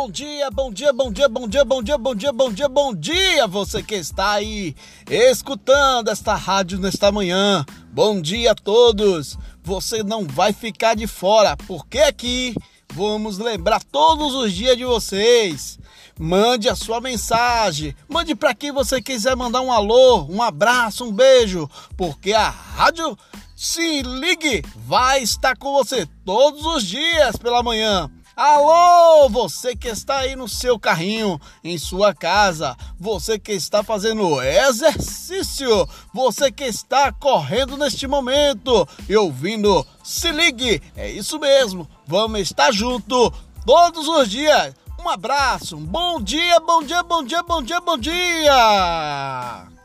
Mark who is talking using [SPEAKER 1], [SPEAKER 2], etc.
[SPEAKER 1] bom dia, bom dia, bom dia, bom dia, bom dia, bom dia, bom dia, bom dia, você que está aí escutando esta rádio nesta manhã. Bom dia a todos. Você não vai ficar de fora, porque aqui vamos lembrar todos os dias de vocês. Mande a sua mensagem, mande para quem você quiser mandar um alô, um abraço, um beijo, porque a rádio se ligue vai estar com você todos os dias pela manhã Alô, você que está aí no seu carrinho, em sua casa, você que está fazendo exercício, você que está correndo neste momento e ouvindo, se ligue, é isso mesmo, vamos estar junto todos os dias. Um abraço, um bom dia, bom dia, bom dia, bom dia, bom dia!